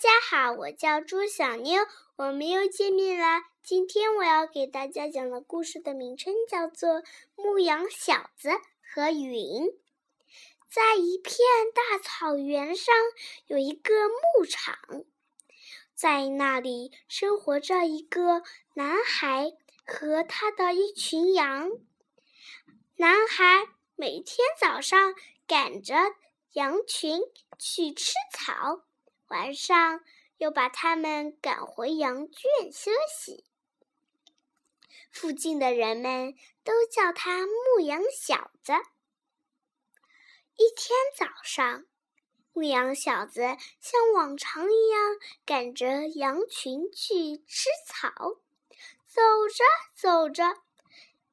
家好，我叫朱小妞，我们又见面啦。今天我要给大家讲的故事的名称叫做《牧羊小子和云》。在一片大草原上，有一个牧场，在那里生活着一个男孩和他的一群羊。男孩每天早上赶着羊群去吃草。晚上又把他们赶回羊圈休息。附近的人们都叫他牧羊小子。一天早上，牧羊小子像往常一样赶着羊群去吃草。走着走着，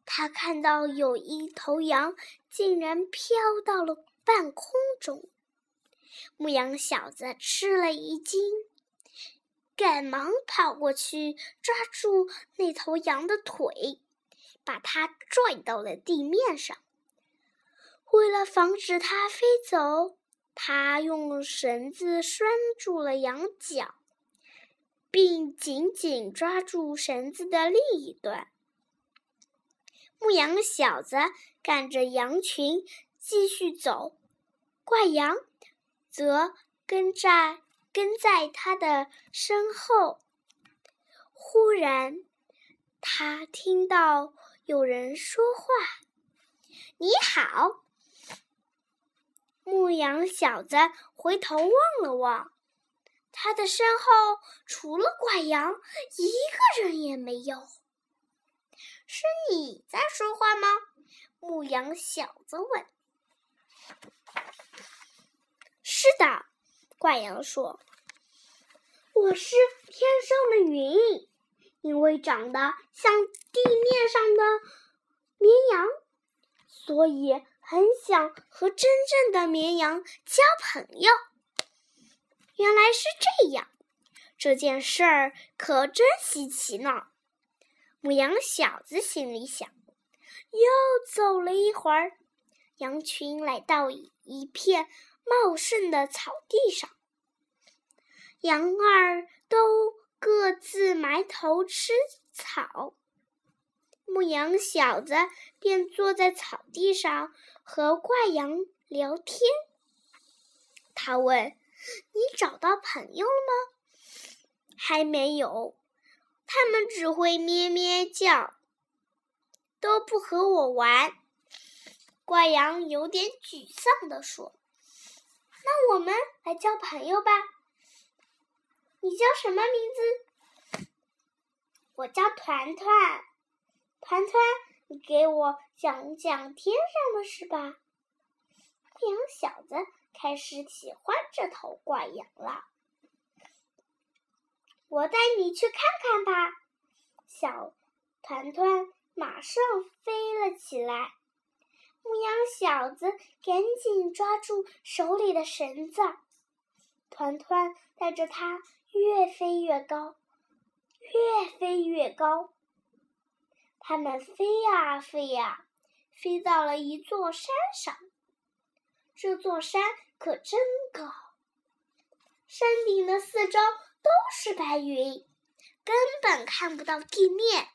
他看到有一头羊竟然飘到了半空中。牧羊小子吃了一惊，赶忙跑过去抓住那头羊的腿，把它拽到了地面上。为了防止它飞走，他用绳子拴住了羊角，并紧紧抓住绳子的另一端。牧羊小子赶着羊群继续走，怪羊。则跟在跟在他的身后。忽然，他听到有人说话：“你好。”牧羊小子回头望了望，他的身后除了怪羊，一个人也没有。是你在说话吗？牧羊小子问。是的，怪羊说：“我是天上的云，因为长得像地面上的绵羊，所以很想和真正的绵羊交朋友。”原来是这样，这件事儿可真稀奇呢。母羊小子心里想。又走了一会儿，羊群来到一片。茂盛的草地上，羊儿都各自埋头吃草。牧羊小子便坐在草地上和怪羊聊天。他问：“你找到朋友了吗？”“还没有，他们只会咩咩叫，都不和我玩。”怪羊有点沮丧地说。那我们来交朋友吧。你叫什么名字？我叫团团。团团，你给我讲讲天上的事吧。羊小子开始喜欢这头怪羊了。我带你去看看吧。小团团马上飞了起来。牧羊小子赶紧抓住手里的绳子，团团带着它越飞越高，越飞越高。他们飞呀飞呀，飞到了一座山上。这座山可真高，山顶的四周都是白云，根本看不到地面。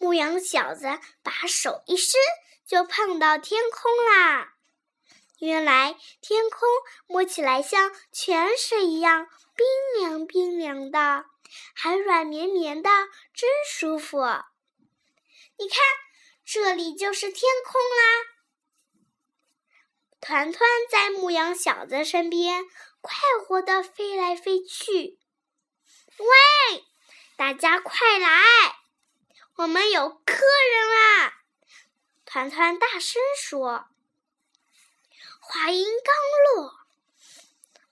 牧羊小子把手一伸，就碰到天空啦。原来天空摸起来像泉水一样冰凉冰凉的，还软绵绵的，真舒服。你看，这里就是天空啦。团团在牧羊小子身边快活的飞来飞去。喂，大家快来！我们有客人啦！团团大声说。话音刚落，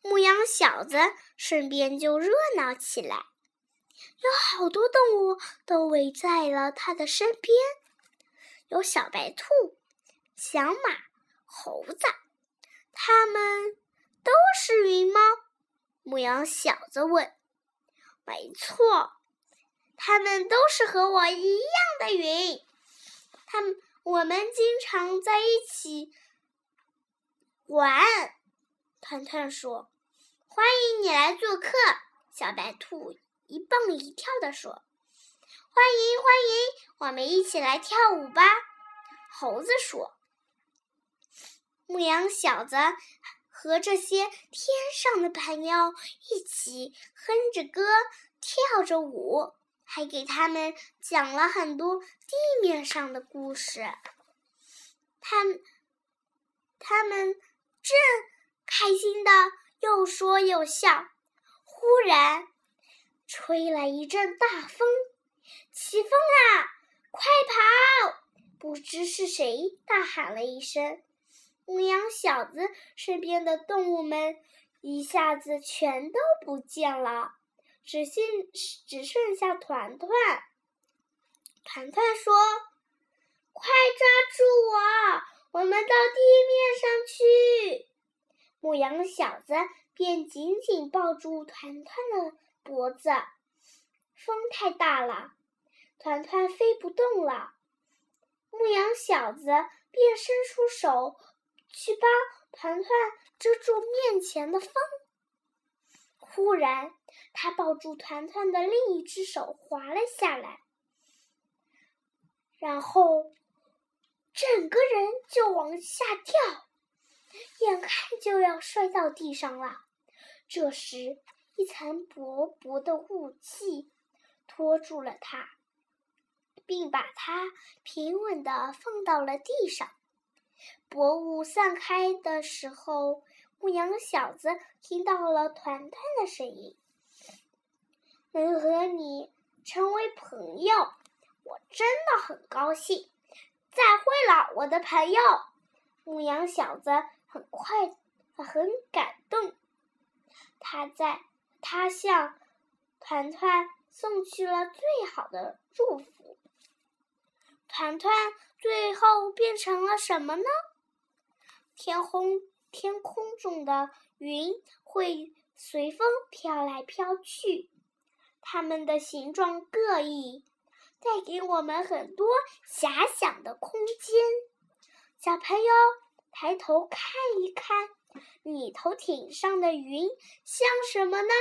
牧羊小子身边就热闹起来，有好多动物都围在了他的身边，有小白兔、小马、猴子，他们都是云猫。牧羊小子问：“没错。”他们都是和我一样的云，他们我们经常在一起玩。团团说：“欢欢迎你来做客。”小白兔一蹦一跳地说：“欢迎，欢迎，我们一起来跳舞吧。”猴子说：“牧羊小子和这些天上的朋友一起哼着歌，跳着舞，还给他们讲了很多地面上的故事。他，他们正开心的又说又笑。忽然，吹来一阵大风，起风啦！快跑！”不知是谁大喊了一声，牧羊小子身边的动物们一下子全都不见了，只剩只剩下团团。团团说：“快抓住我，我们到地面上去！”牧羊小子便紧紧抱住团团的脖子。风太大了，团团飞不动了。牧羊小子便伸出手去帮团团遮住面前的风。忽然，他抱住团团的另一只手滑了下来，然后整个人就往下掉，眼看就要摔到地上了。这时，一层薄薄的雾气托住了他。并把他平稳地放到了地上。薄雾散开的时候，牧羊小子听到了团团的声音：“能和你成为朋友，我真的很高兴。”再会了，我的朋友。牧羊小子很快很感动，他在他向团团送去了最好的祝福。团团最后变成了什么呢？天空天空中的云会随风飘来飘去，它们的形状各异，带给我们很多遐想的空间。小朋友，抬头看一看，你头顶上的云像什么呢？